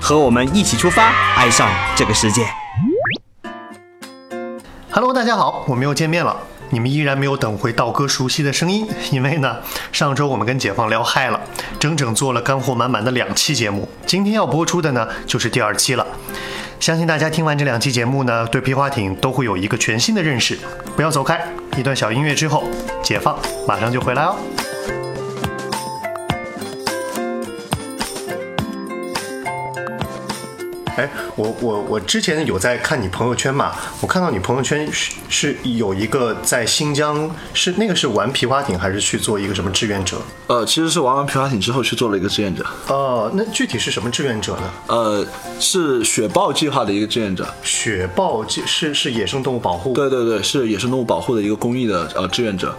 和我们一起出发，爱上这个世界。Hello，大家好，我们又见面了。你们依然没有等回道哥熟悉的声音，因为呢，上周我们跟解放聊嗨了，整整做了干货满满的两期节目。今天要播出的呢，就是第二期了。相信大家听完这两期节目呢，对皮划艇都会有一个全新的认识。不要走开，一段小音乐之后，解放马上就回来哦。哎，我我我之前有在看你朋友圈嘛，我看到你朋友圈是是有一个在新疆，是那个是玩皮划艇还是去做一个什么志愿者？呃，其实是玩完皮划艇之后去做了一个志愿者，哦，那具体是什么志愿者呢？呃，是雪豹计划的一个志愿者。雪豹是是野生动物保护。对对对，是野生动物保护的一个公益的呃志愿者。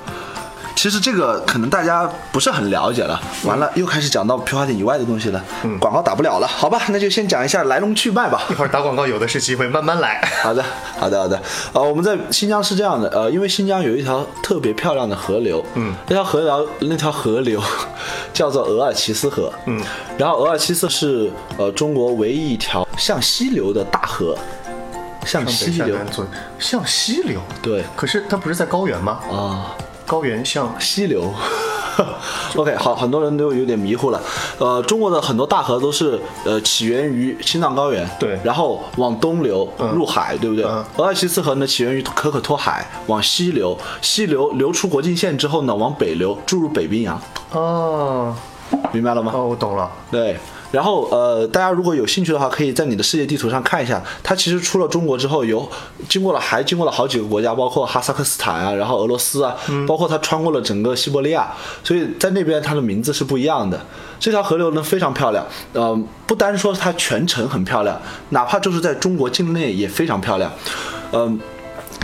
其实这个可能大家不是很了解了，完了又开始讲到皮划艇以外的东西了，嗯，广告打不了了，好吧，那就先讲一下来龙去脉吧。一会儿打广告有的是机会，慢慢来。好的，好的，好的。呃，我们在新疆是这样的，呃，因为新疆有一条特别漂亮的河流，嗯，那条河流那条河流叫做额尔齐斯河，嗯，然后额尔齐斯是呃中国唯一一条向西流的大河，向西流，向西流，对，可是它不是在高原吗？啊。高原向西流，OK，好，很多人都有点迷糊了。呃，中国的很多大河都是呃起源于青藏高原，对，然后往东流入海，嗯、对不对？嗯、额尔齐斯河呢起源于可可托海，往西流，西流流出国境线之后呢，往北流注入北冰洋。哦，明白了吗？哦，我懂了。对。然后，呃，大家如果有兴趣的话，可以在你的世界地图上看一下，它其实出了中国之后，有经过了，还经过了好几个国家，包括哈萨克斯坦啊，然后俄罗斯啊，嗯、包括它穿过了整个西伯利亚，所以在那边它的名字是不一样的。这条河流呢非常漂亮，呃，不单说它全程很漂亮，哪怕就是在中国境内也非常漂亮，嗯、呃，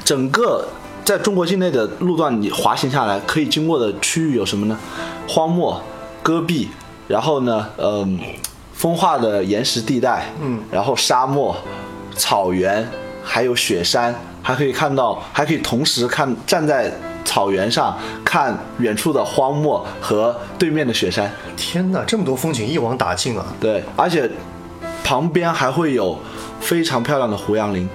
整个在中国境内的路段你滑行下来，可以经过的区域有什么呢？荒漠、戈壁，然后呢，嗯、呃。风化的岩石地带，嗯，然后沙漠、草原，还有雪山，还可以看到，还可以同时看站在草原上看远处的荒漠和对面的雪山。天哪，这么多风景一网打尽啊！对，而且旁边还会有非常漂亮的胡杨林。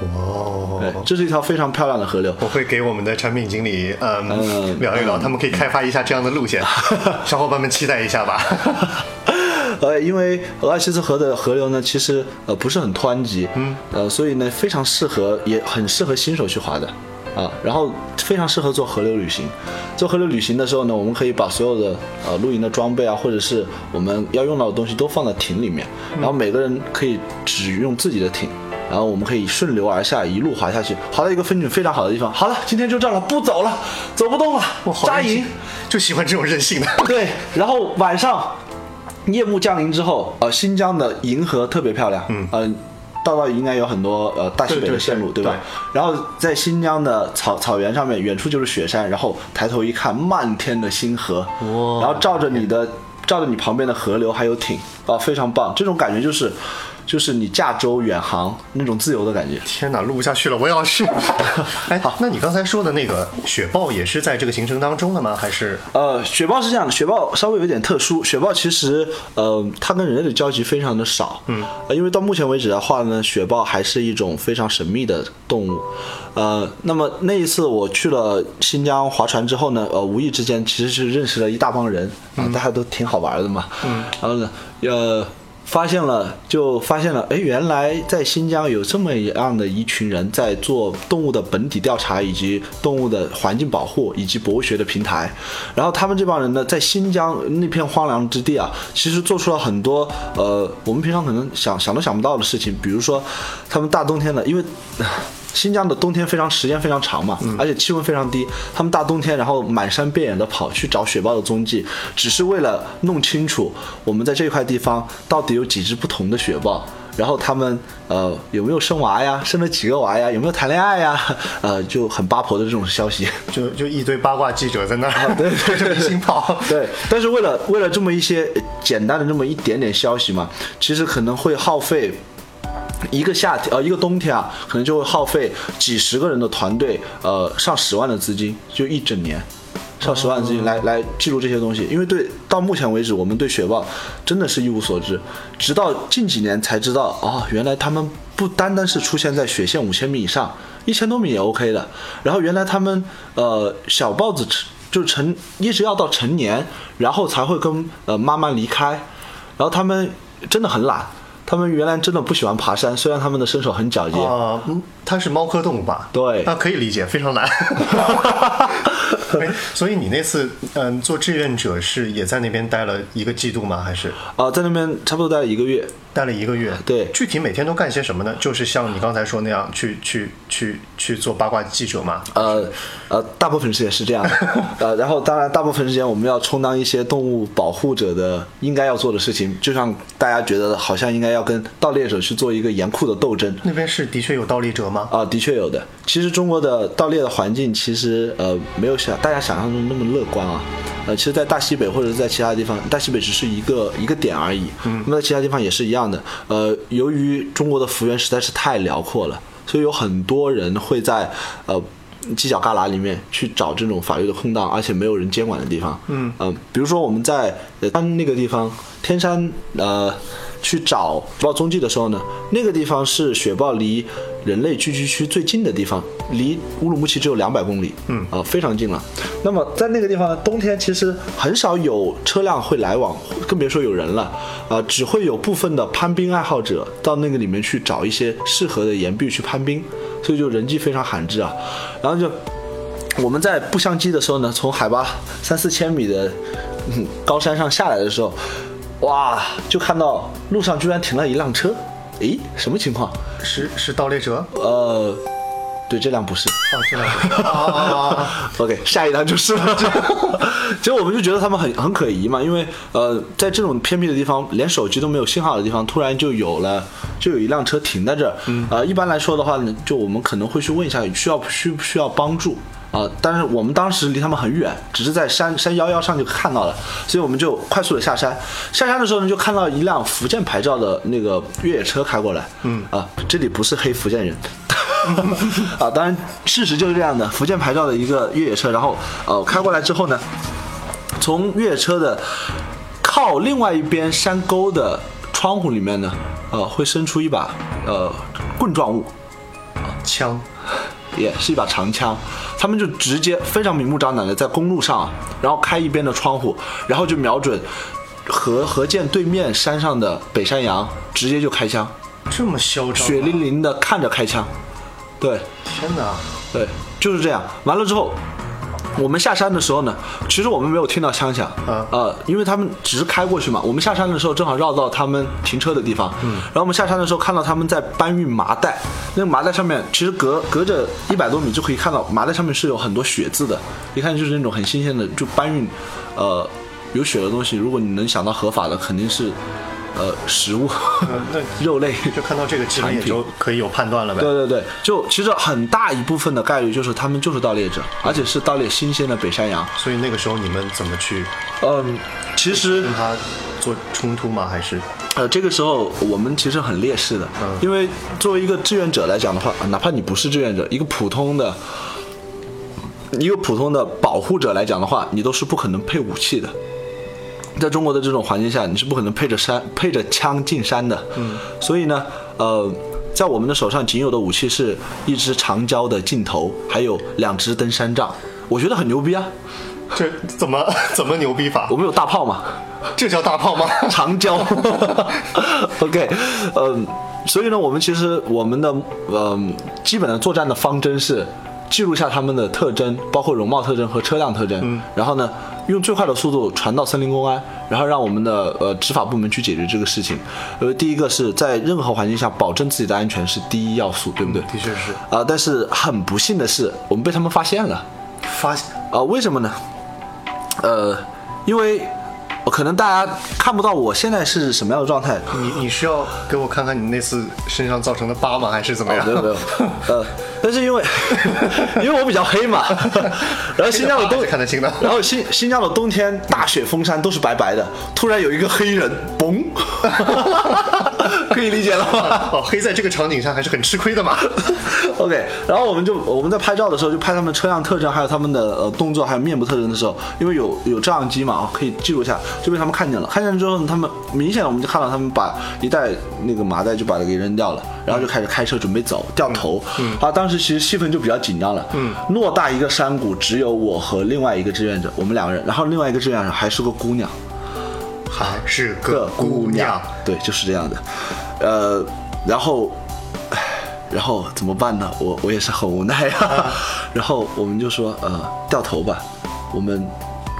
哇，对，这是一条非常漂亮的河流。我会给我们的产品经理，嗯，嗯聊一聊，嗯、他们可以开发一下这样的路线，小伙伴们期待一下吧。呃，因为额尔齐斯河的河流呢，其实呃不是很湍急，嗯，呃，所以呢非常适合，也很适合新手去滑的，啊，然后非常适合做河流旅行。做河流旅行的时候呢，我们可以把所有的呃露营的装备啊，或者是我们要用到的东西都放在艇里面，然后每个人可以只用自己的艇。然后我们可以顺流而下，一路滑下去，滑到一个风景非常好的地方。好了，今天就这样了，不走了，走不动了，扎营，就喜欢这种任性的。对，然后晚上夜幕降临之后，呃，新疆的银河特别漂亮，嗯，呃，到到应该有很多呃大西北的线路，对吧？然后在新疆的草草原上面，远处就是雪山，然后抬头一看，漫天的星河，哇，然后照着你的，照着你旁边的河流还有艇，啊，非常棒，这种感觉就是。就是你驾舟远航那种自由的感觉。天哪，录不下去了，我也要去。哎，好，那你刚才说的那个雪豹也是在这个行程当中的吗？还是？呃，雪豹是这样的，雪豹稍微有点特殊。雪豹其实，呃，它跟人类的交集非常的少。嗯，呃，因为到目前为止的话呢，雪豹还是一种非常神秘的动物。呃，那么那一次我去了新疆划船之后呢，呃，无意之间其实是认识了一大帮人啊、呃，大家都挺好玩的嘛。嗯，然后呢，呃。发现了，就发现了，哎，原来在新疆有这么一样的一群人在做动物的本体调查，以及动物的环境保护，以及博物学的平台。然后他们这帮人呢，在新疆那片荒凉之地啊，其实做出了很多呃，我们平常可能想想都想不到的事情。比如说，他们大冬天的，因为。新疆的冬天非常时间非常长嘛，而且气温非常低。他们大冬天然后满山遍野的跑去找雪豹的踪迹，只是为了弄清楚我们在这块地方到底有几只不同的雪豹。然后他们呃有没有生娃呀，生了几个娃呀，有没有谈恋爱呀，呃就很八婆的这种消息。就就一堆八卦记者在那儿对对着明星跑。对，但是为了为了这么一些简单的这么一点点消息嘛，其实可能会耗费一个夏天呃一个冬天啊，可能就会耗费几十个人的团队，呃上十万的资金，就一整年。上十万资金来来记录这些东西，因为对到目前为止，我们对雪豹真的是一无所知，直到近几年才知道，哦，原来他们不单单是出现在雪线五千米以上，一千多米也 OK 的。然后原来他们呃小豹子成就成一直要到成年，然后才会跟呃妈妈离开，然后他们真的很懒，他们原来真的不喜欢爬山，虽然他们的身手很矫健。啊、嗯，它是猫科动物吧？对那可以理解，非常难。哎所以你那次嗯做志愿者是也在那边待了一个季度吗？还是啊、在那边差不多待了一个月，待了一个月？对具体每天都干些什么呢？就是像你刚才说那样，去去去去做八卦记者吗？呃呃，大部分时间是这样的，呃，然后当然大部分时间我们要充当一些动物保护者的应该要做的事情，就像大家觉得好像应该要跟盗猎者去做一个严酷的斗争。那边是的确有盗猎者吗？啊，的确有的。其实中国的盗猎的环境其实呃没有想大家想象中那么乐观啊。呃，其实，在大西北或者是在其他地方，大西北只是一个一个点而已。嗯，那么在其他地方也是一样的。呃，由于中国的幅员实在是太辽阔了，所以有很多人会在呃犄角旮旯里面去找这种法律的空档，而且没有人监管的地方。嗯比如说我们在呃山那个地方，天山呃去找雪豹踪迹的时候呢，那个地方是雪豹离人类聚居区最近的地方，离乌鲁木齐只有两百公里，嗯，啊、非常近了。那么在那个地方呢，冬天其实很少有车辆会来往，更别说有人了，啊、只会有部分的攀冰爱好者到那个里面去找一些适合的岩壁去攀冰，所以就人迹非常罕至啊。然后就我们在步相机的时候呢，从海拔三四千米的嗯高山上下来的时候，哇，就看到路上居然停了一辆车，诶，什么情况？是是盗猎者？呃，对，这辆不是。哦，这辆不是！OK，下一辆就是了。结果我们就觉得他们很很可疑嘛，因为呃，在这种偏僻的地方，连手机都没有信号的地方，突然就有了，就有一辆车停在这儿。嗯。呃，一般来说的话呢，就我们可能会去问一下，需要需不需要帮助啊、但是我们当时离他们很远，只是在山山腰腰上就看到了，所以我们就快速的下山。下山的时候呢，就看到一辆福建牌照的那个越野车开过来。嗯。啊，这里不是黑福建人。啊，当然事实就是这样的，福建牌照的一个越野车，然后呃开过来之后呢，从越野车的靠另外一边山沟的窗户里面呢，呃会伸出一把呃棍状物，啊枪也是一把长枪，他们就直接非常明目张胆的在公路上啊，然后开一边的窗户，然后就瞄准河河涧对面山上的北山羊，直接就开枪，这么嚣张、啊，血淋淋的看着开枪，对。天哪！对，就是这样。完了之后，我们下山的时候呢，其实我们没有听到枪响，嗯呃，因为他们只是开过去嘛。我们下山的时候正好绕到他们停车的地方，嗯，然后我们下山的时候看到他们在搬运麻袋，那个麻袋上面其实隔隔着一百多米就可以看到麻袋上面是有很多血渍的，一看就是那种很新鲜的，就搬运，呃，有血的东西。如果你能想到合法的，肯定是。呃，食物、呃那肉类，就看到这个基本也产品就可以有判断了呗。对对对，就其实很大一部分的概率就是他们就是盗猎者，而且是盗猎新鲜的北山羊。所以那个时候你们怎么去嗯，其实跟他做冲突吗？还是呃，这个时候我们其实很劣势的，嗯因为作为一个志愿者来讲的话，哪怕你不是志愿者，一个普通的。一个普通的保护者来讲的话，你都是不可能配武器的。在中国的这种环境下，你是不可能配着山配着枪进山的。嗯，所以呢，呃，在我们的手上仅有的武器是一支长焦的镜头，还有两支登山杖。我觉得很牛逼啊！这怎么 怎么牛逼法我？们有大炮吗，这叫大炮吗？长焦。OK，呃，所以呢，我们其实我们的呃基本的作战的方针是记录下他们的特征，包括容貌特征和车辆特征，嗯然后呢，用最快的速度传到森林公安，然后让我们的呃执法部门去解决这个事情。呃，第一个是在任何环境下保证自己的安全是第一要素，对不对？的确是啊、但是很不幸的是，我们被他们发现了。发现啊、为什么呢？呃，因为可能大家看不到我现在是什么样的状态。你你需要给我看看你那次身上造成的疤吗？还是怎么样？没有没有，呃，但是因为因为我比较黑嘛，然后新疆的冬然后新新疆的冬天大雪封山都是白白的，突然有一个黑人，嘣，可以理解了吗？哦，黑在这个场景上还是很吃亏的嘛。OK，然后我们就我们在拍照的时候就拍他们车辆特征，还有他们的呃动作，还有面部特征的时候，因为有有照相机嘛，啊，可以记录下，就被他们看见了。看见之后呢，他们明显我们就看到他们把一袋那个麻袋就把它给扔掉了，然后就开始开车准备走，掉头。嗯，啊，当时其实气氛就比较紧张了。嗯，偌大一个山谷，只有我和另外一个志愿者，我们两个人，然后另外一个志愿者还是个姑娘。还是个姑娘，对，就是这样的。呃，然后，唉然后怎么办呢？我我也是很无奈啊。然后我们就说，呃，掉头吧，我们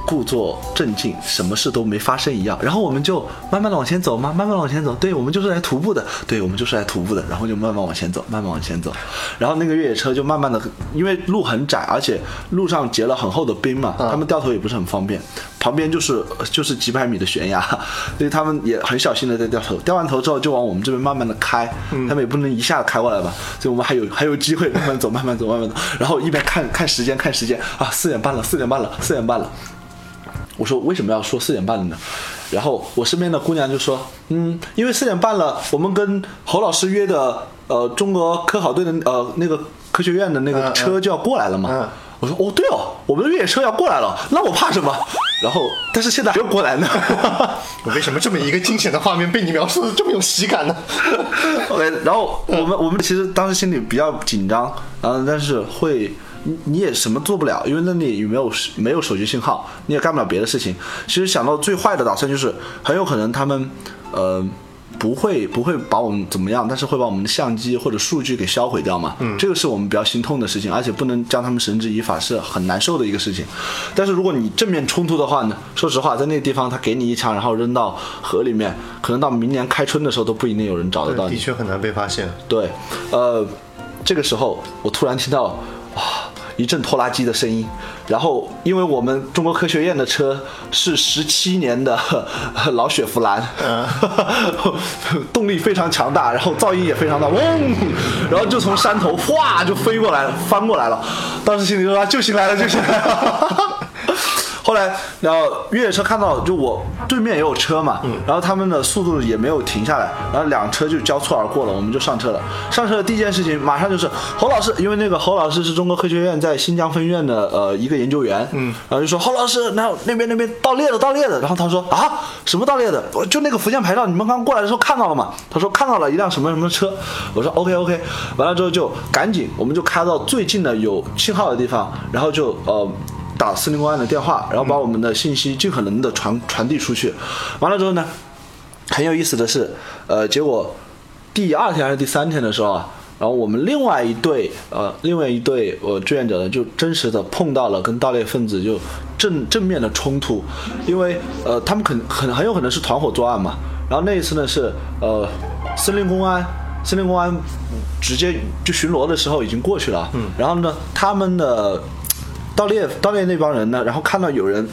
故作镇静，什么事都没发生一样。然后我们就慢慢的往前走嘛，慢慢往前走。对，我们就是来徒步的，对，我们就是来徒步的。然后就慢慢往前走，慢慢往前走。然后那个越野车就慢慢的，因为路很窄，而且路上结了很厚的冰嘛，他们掉头也不是很方便。旁边就是就是几百米的悬崖，所以他们也很小心的在掉头。掉完头之后就往我们这边慢慢的开，他们也不能一下子开过来吧，所以我们还有还有机会慢慢走，慢慢走，慢慢走。然后一边看看时间，看时间啊，四点半了，四点半了，四点半了。我说为什么要说四点半的呢？然后我身边的姑娘就说，嗯，因为四点半了，我们跟侯老师约的呃中国科考队的呃那个科学院的那个车就要过来了嘛。嗯我说哦对哦，我们的越野车要过来了，那我怕什么？然后但是现在还没有过来呢。我为什么这么一个惊险的画面被你描述的这么有喜感呢？OK，然后我们我们其实当时心里比较紧张，然后但是会你你也什么做不了，因为那里也没有没有手机信号，你也干不了别的事情。其实想到最坏的打算就是很有可能他们呃。不会不会把我们怎么样，但是会把我们的相机或者数据给销毁掉嘛？嗯，这个是我们比较心痛的事情，而且不能将他们绳之以法，是很难受的一个事情。但是如果你正面冲突的话呢，说实话，在那个地方他给你一枪，然后扔到河里面，可能到明年开春的时候都不一定有人找得到你的。确很难被发现。对，呃，这个时候我突然听到啊一阵拖拉机的声音，然后因为我们中国科学院的车是十七年的 老雪佛兰，动力非常强大，然后噪音也非常大，嗡，然后就从山头哗就飞过来，翻过来了，当时心里说啊救星来了，救星来了。后来，然后越野车看到就我对面也有车嘛，然后他们的速度也没有停下来，然后两车就交错而过了，我们就上车了。上车的第一件事情马上就是侯老师，因为那个侯老师是中国科学院在新疆分院的呃一个研究员，嗯，然后就说侯老师，那那边那边盗猎的盗猎的，然后他说啊什么盗猎的？我就那个福建牌照，你们刚过来的时候看到了吗？他说看到了一辆什么什么车，我说 OK OK，完了之后就赶紧我们就开到最近的有信号的地方，然后就呃。打四零公安的电话，然后把我们的信息尽可能的传传递出去。完了之后呢，很有意思的是，呃，结果第二天还是第三天的时候啊，然后我们另外一队呃，另外一队呃志愿者呢，就真实的碰到了跟盗猎分子就正正面的冲突，因为呃，他们肯很很有可能是团伙作案嘛。然后那一次呢是呃，森林公安。森林公安直接就巡逻的时候已经过去了，嗯，然后呢，他们的盗猎盗猎那帮人呢，然后看到有人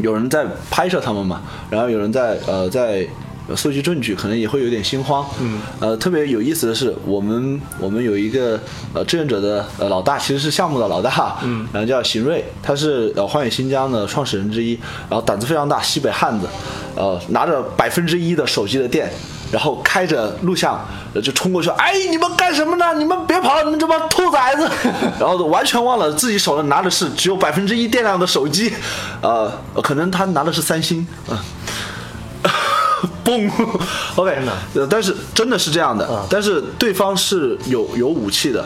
有人在拍摄他们嘛，然后有人在呃在搜集证据，可能也会有点心慌。嗯，呃，特别有意思的是，我们我们有一个呃志愿者的呃老大，其实是项目的老大，嗯，然后叫邢瑞，他是呃荒野新疆的创始人之一，然后胆子非常大，西北汉子，呃，拿着百分之一的手机的电。然后开着录像，呃就冲过去，哎，你们干什么呢？你们别跑，你们这帮兔崽子！然后完全忘了自己手上拿的是只有百分之一电量的手机，呃，可能他拿的是三星，嗯、嘣，OK，呃但是真的是这样的，但是对方是有有武器的。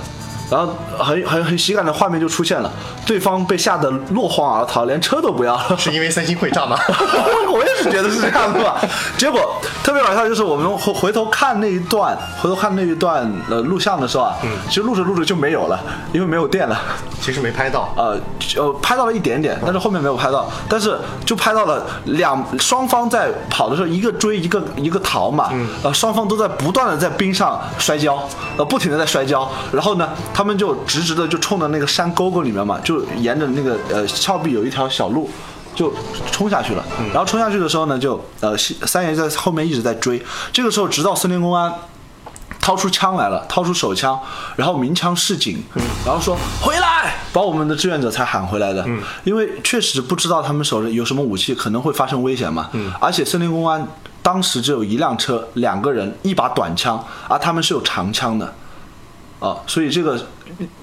然后很 很很喜感的画面就出现了，对方被吓得落荒而逃，连车都不要了。是因为三星会炸吗？我也是觉得是这样的吧。结果特别搞笑，就是我们回回头看那一段，回头看那一段呃录像的时候啊，其实录着录着就没有了，因为没有电了。其实没拍到。呃呃，拍到了一点点，但是后面没有拍到，但是就拍到了两双方在跑的时候，一个追一个一个逃嘛，呃，双方都在不断的在冰上摔跤，呃，不停的在摔跤，然后呢，他们就直直的就冲到那个山沟沟里面嘛，就沿着那个呃峭壁有一条小路。就冲下去了。然后冲下去的时候呢，就呃三爷在后面一直在追。这个时候，直到森林公安掏出枪来了，掏出手枪，然后鸣枪示警，然后说回来，把我们的志愿者才喊回来的。因为确实不知道他们手里有什么武器，可能会发生危险嘛。而且森林公安当时只有一辆车，两个人，一把短枪，而他们是有长枪的。啊，所以这个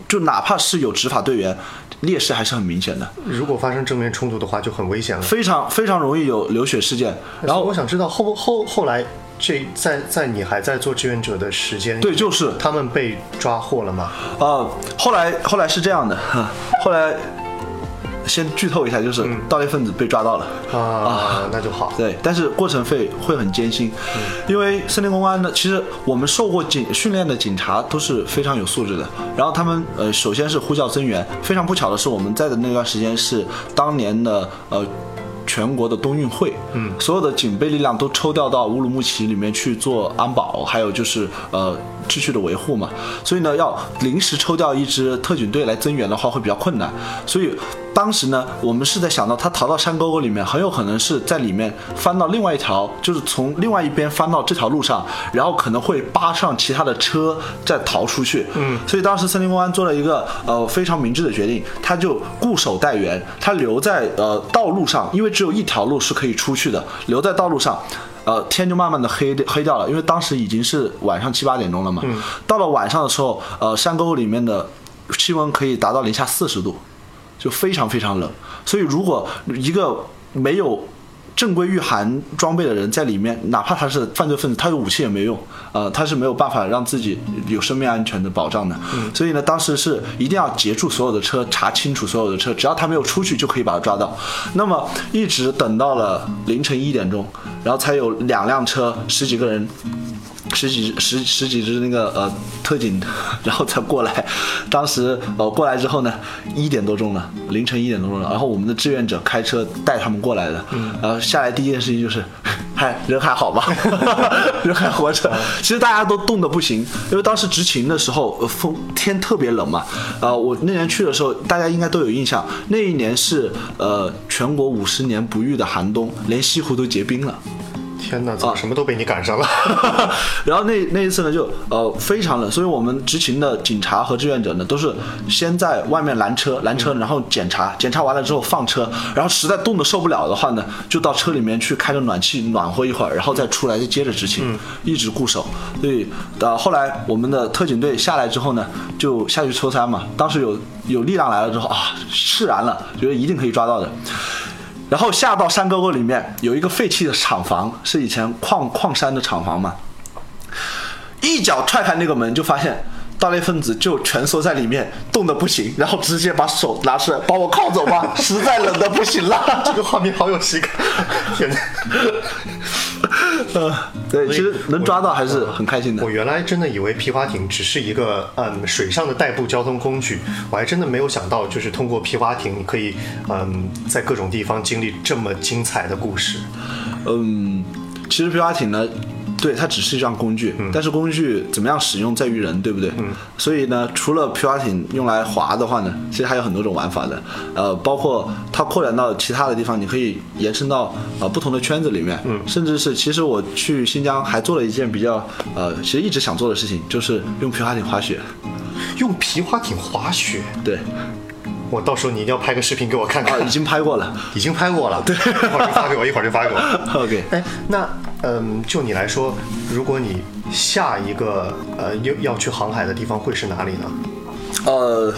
就哪怕是有执法队员，劣势还是很明显的，如果发生正面冲突的话，就很危险了。非常非常容易有流血事件。然后我想知道后后后来这在在你还在做志愿者的时间，对，就是他们被抓获了吗？呃，后来后来是这样的，哈 后来先剧透一下，就是盗猎分子被抓到了。啊，那就好。对，但是过程会会很艰辛，因为森林公安呢，其实我们受过警训练的警察都是非常有素质的。然后他们呃，首先是呼叫增援，非常不巧的是，我们在的那段时间是当年的呃全国的冬运会，嗯，所有的警备力量都抽调到乌鲁木齐里面去做安保，还有就是呃秩序的维护嘛。所以呢，要临时抽调一支特警队来增援的话，会比较困难。所以当时呢，我们是在想到他逃到山沟沟里面，很有可能是在里面翻到另外一条，就是从另外一边翻到这条路上，然后可能会扒上其他的车再逃出去。嗯，所以当时森林公安做了一个呃非常明智的决定，他就固守待援，他留在呃道路上，因为只有一条路是可以出去的，留在道路上。呃，天就慢慢的黑黑掉了，因为当时已经是晚上七八点钟了嘛。到了晚上的时候，呃，山沟沟里面的气温可以达到零下四十度。就非常非常冷，所以如果一个没有正规御寒装备的人在里面，哪怕他是犯罪分子，他有武器也没用，呃，他是没有办法让自己有生命安全的保障的。所以呢，当时是一定要截住所有的车，查清楚所有的车，只要他没有出去，就可以把他抓到。那么一直等到了凌晨一点钟，然后才有两辆车，十几个人。十几十十几只那个呃特警，然后才过来。当时呃过来之后呢，一点多钟了，凌晨一点多钟了。然后我们的志愿者开车带他们过来的。然后下来第一件事情就是，嗨，人还好吗？人还活着。其实大家都冻得不行，因为当时执勤的时候，呃风天特别冷嘛。呃，我那年去的时候，大家应该都有印象，那一年是呃全国五十年不遇的寒冬，连西湖都结冰了。天哪，怎么什么都被你赶上了？然后那那一次呢，就呃非常冷，所以我们执勤的警察和志愿者呢，都是先在外面拦车，拦车，然后检查，检查完了之后放车，然后实在冻得受不了的话呢，就到车里面去开着暖气暖和一会儿，然后再出来就接着执勤，一直固守。所以呃后来我们的特警队下来之后呢，就下去抽三嘛。当时有有力量来了之后啊，释然了，觉得一定可以抓到的。然后下到山沟沟里面有一个废弃的厂房，是以前矿矿山的厂房嘛。一脚踹开那个门，就发现盗猎分子就蜷缩在里面，冻得不行，然后直接把手拿出来，把我铐走吧，实在冷得不行了。这个画面好有喜感，天哪！呃，对，其实能抓到还是很开心的我。原来真的以为皮划艇只是一个嗯水上的代步交通工具，我还真的没有想到，就是通过皮划艇，你可以嗯在各种地方经历这么精彩的故事。嗯，其实皮划艇呢，对，它只是一张工具，但是工具怎么样使用在于人，对不对？嗯。所以呢，除了皮划艇用来划的话呢，其实还有很多种玩法的。呃，包括它扩展到其他的地方，你可以延伸到呃不同的圈子里面。嗯。甚至是，其实我去新疆还做了一件比较呃，其实一直想做的事情，就是用皮划艇滑雪。用皮划艇滑雪，对，我到时候你一定要拍个视频给我看啊，看。已经拍过了。已经拍过了，对，一会儿就发给我，一会儿就发给我。OK。哎，那嗯，就你来说，如果你下一个呃要要去航海的地方会是哪里呢？呃，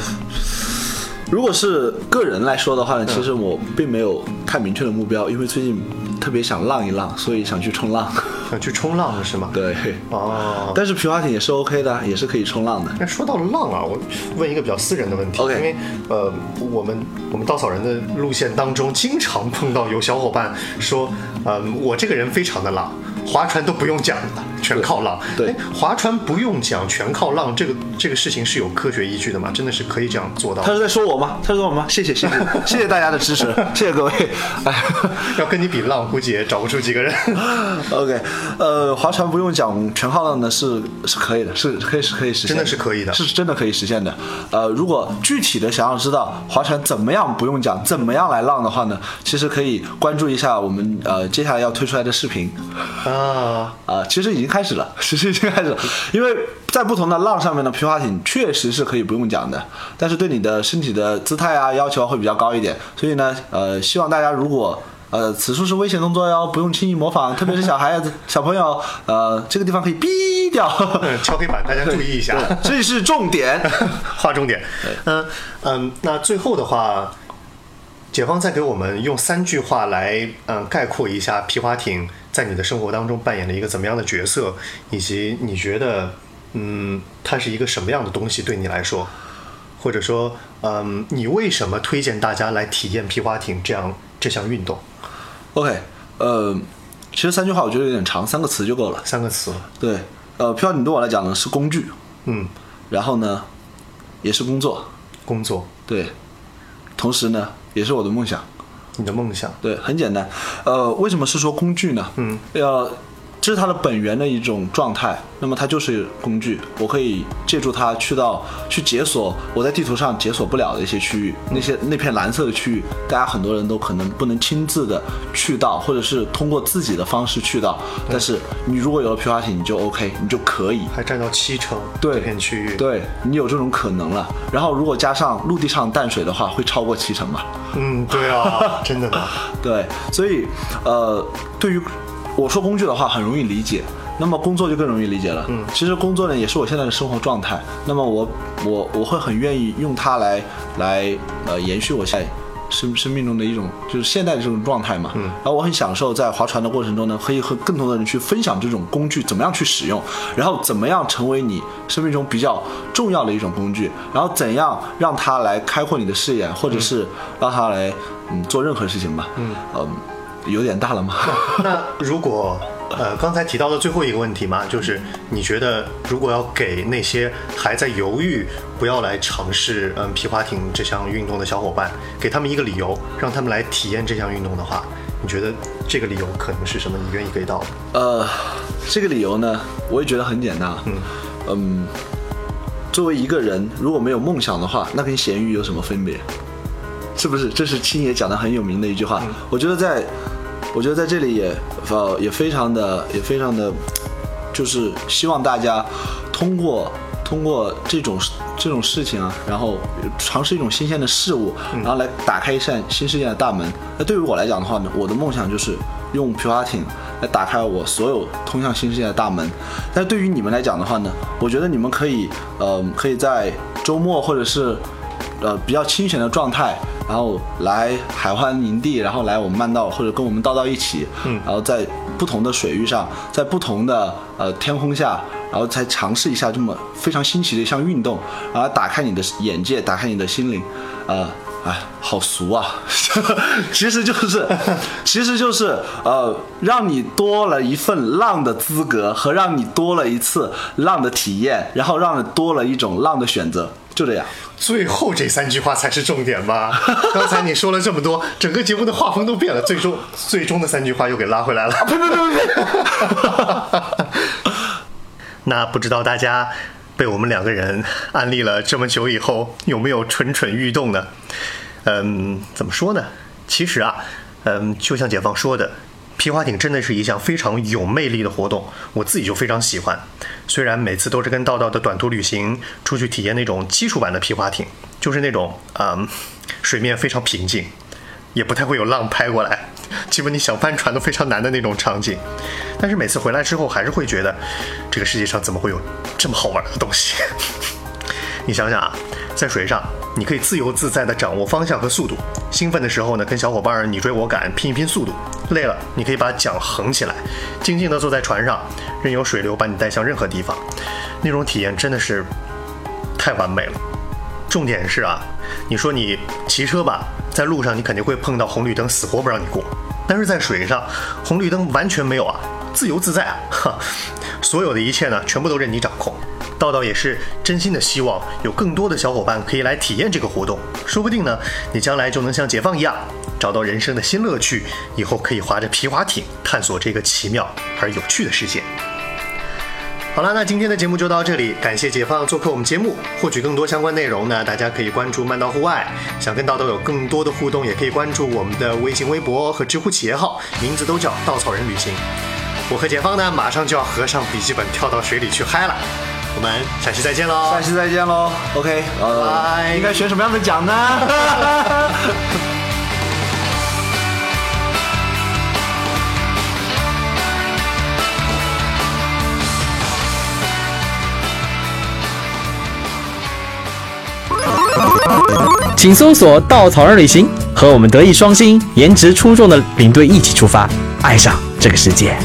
如果是个人来说的话呢，其实我并没有太明确的目标，因为最近特别想浪一浪，所以想去冲浪。想去冲浪是吗？。对，哦，但是皮划艇也是 OK 的，也是可以冲浪的。那说到浪啊，我问一个比较私人的问题因为呃，我们我们稻草人的路线当中，经常碰到有小伙伴说，呃、我这个人非常的浪，划船都不用桨的，全靠浪。对哎，划船不用桨，全靠浪，这个这个事情是有科学依据的吗？真的是可以这样做到他？是在说我吗？他是说我吗？谢谢谢谢 谢谢大家的支持，谢谢各位。哎。要跟你比浪，估计也找不出几个人。OK，呃，划船不用桨，全靠浪呢是是可以的，是可以是可以实现，真的是可以的是真的可以实现的。呃，如果具体的想要知道划船怎么样不用桨，怎么样来浪的话呢，其实可以关注一下我们呃接下来要推出来的视频。啊，啊、其实已经开始了，其实已经开始了，因为在不同的浪上面呢，皮划艇确实是可以不用桨的，但是对你的身体的姿态啊要求会比较高一点，所以呢，呃，希望大家如果呃此处是危险动作哟，不用轻易模仿，特别是小孩子、小朋友，呃，这个地方可以逼掉，嗯，敲黑板，大家注意一下。这是重点。划重点。嗯嗯，那最后的话，解放再给我们用三句话来嗯概括一下皮划艇在你的生活当中扮演了一个怎么样的角色，以及你觉得嗯它是一个什么样的东西对你来说，或者说嗯你为什么推荐大家来体验皮划艇这样这项运动？OK，呃，其实三句话我觉得有点长，三个词就够了。三个词，对，呃，皮划艇对我来讲呢是工具，嗯，然后呢也是工作，工作，对，同时呢也是我的梦想。你的梦想，对，很简单。呃，为什么是说工具呢？嗯，要这是它的本源的一种状态，那么它就是工具，我可以借助它去到去解锁我在地图上解锁不了的一些区域，那些那片蓝色的区域，大家很多人都可能不能亲自的去到，或者是通过自己的方式去到，但是你如果有了皮划艇，你就 OK，你就可以。还占到七成对这片区域，对你有这种可能了，然后如果加上陆地上淡水的话，会超过七成吧？嗯，对啊，真的吗，对，所以呃，对于我说工具的话，很容易理解。那么工作就更容易理解了。嗯，其实工作呢也是我现在的生活状态。那么我我我会很愿意用它来来呃延续我现在生生命中的一种就是现在的这种状态嘛。嗯，然后我很享受在划船的过程中呢，可以和更多的人去分享这种工具怎么样去使用，然后怎么样成为你生命中比较重要的一种工具，然后怎样让它来开阔你的视野，或者是让它来嗯做任何事情吧。嗯有点大了吗？那如果呃刚才提到的最后一个问题嘛，就是你觉得如果要给那些还在犹豫不要来尝试嗯皮划艇这项运动的小伙伴，给他们一个理由，让他们来体验这项运动的话，你觉得这个理由可能是什么？你愿意给到的？呃，这个理由呢，我也觉得很简单。嗯嗯，作为一个人，如果没有梦想的话，那跟咸鱼有什么分别？是不是？这是青爷讲的很有名的一句话。我觉得在，我觉得在这里也呃也非常的也非常的，就是希望大家通过通过这种这种事情啊，然后尝试一种新鲜的事物，然后来打开一扇新世界的大门。那对于我来讲的话呢，我的梦想就是用皮划艇来打开我所有通向新世界的大门。但是对于你们来讲的话呢，我觉得你们可以呃可以在周末或者是呃比较清闲的状态，然后来海湾营地，然后来我们漫道或者跟我们道道一起，嗯，然后在不同的水域上，在不同的呃天空下，然后才尝试一下这么非常新奇的一项运动，然后打开你的眼界，打开你的心灵，呃。哎，好俗啊！其实就是，其实就是，呃，让你多了一份浪的资格，和让你多了一次浪的体验，然后让你多了一种浪的选择，就这样。最后这三句话才是重点吧？刚才你说了这么多，整个节目的画风都变了，最终最终的三句话又给拉回来了。呸呸呸呸！那不知道大家被我们两个人安利了这么久以后，有没有蠢蠢欲动呢？嗯，怎么说呢？其实啊，嗯，就像解放说的，皮划艇真的是一项非常有魅力的活动，我自己就非常喜欢。虽然每次都是跟道道的短途旅行出去体验那种基础版的皮划艇，就是那种嗯，水面非常平静，也不太会有浪拍过来，基本你想翻船都非常难的那种场景。但是每次回来之后，还是会觉得这个世界上怎么会有这么好玩的东西？你想想啊，在水上你可以自由自在地掌握方向和速度，兴奋的时候呢，跟小伙伴你追我赶，拼一拼速度；累了，你可以把桨横起来，静静地坐在船上，任由水流把你带向任何地方。那种体验真的是太完美了。重点是啊，你说你骑车吧，在路上你肯定会碰到红绿灯，死活不让你过。但是在水上，红绿灯完全没有啊，自由自在啊！哈，所有的一切呢，全部都任你掌控。道道也是真心的希望有更多的小伙伴可以来体验这个活动，说不定呢，你将来就能像解放一样，找到人生的新乐趣，以后可以划着皮划艇探索这个奇妙而有趣的世界。好了，那今天的节目就到这里，感谢解放做客我们节目。获取更多相关内容呢，大家可以关注慢到户外。想跟道道有更多的互动，也可以关注我们的微信、微博和知乎企业号，名字都叫稻草人旅行。我和解放呢，马上就要合上笔记本，跳到水里去嗨了。我们下期再见喽！下期再见喽。OK，呃，拜应该选什么样的奖呢？请搜索“稻草人旅行”，和我们德艺双馨、颜值出众的领队一起出发，爱上这个世界。